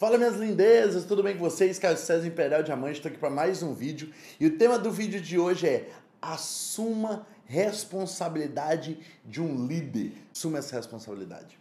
Fala minhas lindezas, tudo bem com vocês? Caio César Imperial Diamante, estou aqui para mais um vídeo e o tema do vídeo de hoje é Assuma responsabilidade de um líder. Assuma essa responsabilidade.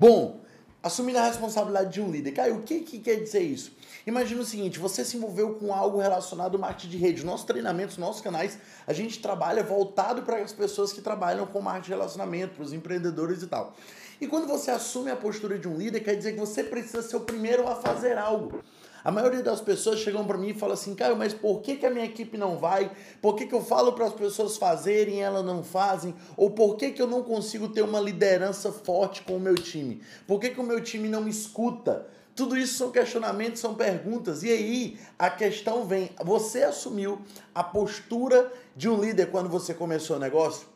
Bom, Assumir a responsabilidade de um líder. O que, que quer dizer isso? Imagina o seguinte, você se envolveu com algo relacionado ao marketing de rede. Nossos treinamentos, nossos canais, a gente trabalha voltado para as pessoas que trabalham com marketing de relacionamento, para os empreendedores e tal. E quando você assume a postura de um líder, quer dizer que você precisa ser o primeiro a fazer algo. A maioria das pessoas chegam para mim e falam assim, Caio, mas por que, que a minha equipe não vai? Por que, que eu falo para as pessoas fazerem e elas não fazem? Ou por que, que eu não consigo ter uma liderança forte com o meu time? Por que, que o meu time não me escuta? Tudo isso são questionamentos, são perguntas. E aí a questão vem: você assumiu a postura de um líder quando você começou o negócio?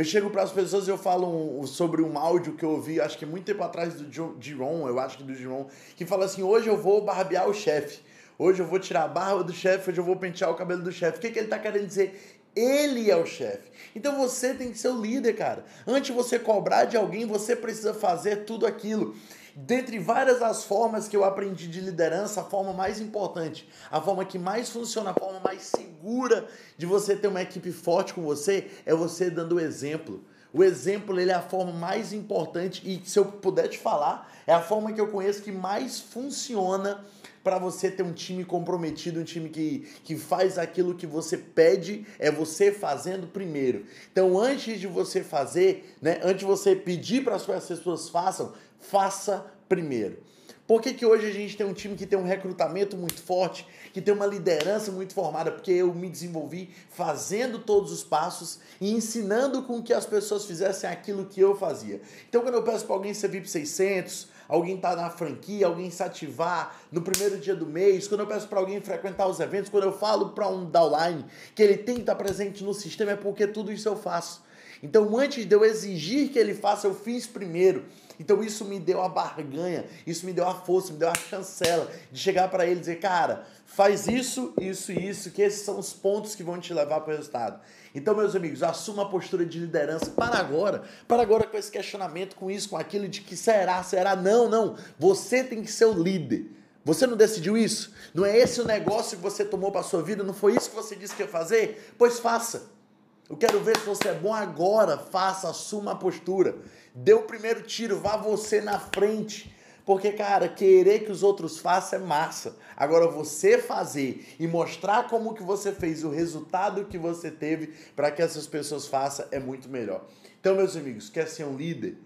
Eu chego para as pessoas e eu falo um, sobre um áudio que eu ouvi, acho que muito tempo atrás do Giron, eu acho que do Giron, que fala assim: hoje eu vou barbear o chefe. Hoje eu vou tirar a barba do chefe, hoje eu vou pentear o cabelo do chefe. O que, que ele está querendo dizer? Ele é o chefe. Então você tem que ser o líder, cara. Antes de você cobrar de alguém, você precisa fazer tudo aquilo. Dentre várias as formas que eu aprendi de liderança, a forma mais importante, a forma que mais funciona, a forma mais segura de você ter uma equipe forte com você é você dando o exemplo. O exemplo ele é a forma mais importante e se eu puder te falar, é a forma que eu conheço que mais funciona para você ter um time comprometido, um time que, que faz aquilo que você pede, é você fazendo primeiro. Então, antes de você fazer, né, antes de você pedir para as pessoas façam, faça primeiro. Por que, que hoje a gente tem um time que tem um recrutamento muito forte, que tem uma liderança muito formada? Porque eu me desenvolvi fazendo todos os passos e ensinando com que as pessoas fizessem aquilo que eu fazia. Então, quando eu peço para alguém ser VIP 600, alguém tá na franquia, alguém se ativar no primeiro dia do mês, quando eu peço para alguém frequentar os eventos, quando eu falo para um downline que ele tem que estar tá presente no sistema, é porque tudo isso eu faço. Então, antes de eu exigir que ele faça, eu fiz primeiro. Então, isso me deu a barganha, isso me deu a força, me deu a chancela de chegar para ele e dizer: cara, faz isso, isso e isso, que esses são os pontos que vão te levar para o resultado. Então, meus amigos, assuma a postura de liderança para agora. Para agora com esse questionamento, com isso, com aquilo de que será, será. Não, não. Você tem que ser o líder. Você não decidiu isso? Não é esse o negócio que você tomou para sua vida? Não foi isso que você disse que ia fazer? Pois faça. Eu quero ver se você é bom agora. Faça, assuma a postura. Dê o primeiro tiro, vá você na frente. Porque, cara, querer que os outros façam é massa. Agora, você fazer e mostrar como que você fez, o resultado que você teve para que essas pessoas façam é muito melhor. Então, meus amigos, quer ser um líder?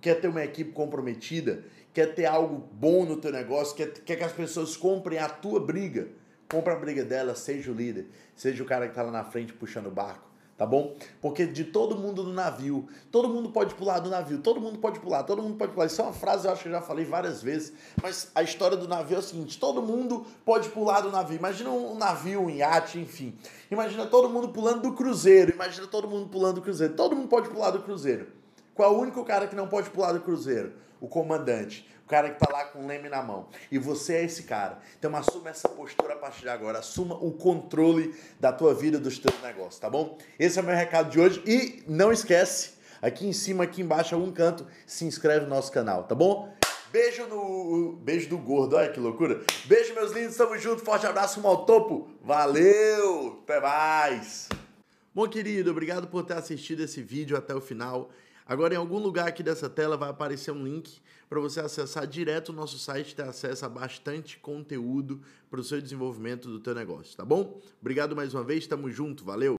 Quer ter uma equipe comprometida? Quer ter algo bom no teu negócio? Quer, quer que as pessoas comprem a tua briga? Compra a briga dela, seja o líder. Seja o cara que está lá na frente puxando o barco tá bom? Porque de todo mundo no navio, todo mundo pode pular do navio, todo mundo pode pular, todo mundo pode pular. Isso é uma frase eu acho que eu já falei várias vezes, mas a história do navio é o seguinte: todo mundo pode pular do navio. Imagina um navio, um iate, enfim. Imagina todo mundo pulando do cruzeiro, imagina todo mundo pulando do cruzeiro. Todo mundo pode pular do cruzeiro. Qual é o único cara que não pode pular do cruzeiro? O comandante o cara que tá lá com o leme na mão. E você é esse cara. Então assuma essa postura a partir de agora. Assuma o controle da tua vida, dos teus negócios, tá bom? Esse é o meu recado de hoje. E não esquece, aqui em cima, aqui embaixo, algum canto, se inscreve no nosso canal, tá bom? Beijo no. Beijo do gordo, olha que loucura. Beijo, meus lindos, tamo junto. Forte abraço, mal topo. Valeu! Até mais! Bom, querido, obrigado por ter assistido esse vídeo até o final. Agora, em algum lugar aqui dessa tela vai aparecer um link para você acessar direto o nosso site e ter acesso a bastante conteúdo para o seu desenvolvimento do teu negócio, tá bom? Obrigado mais uma vez, tamo junto, valeu!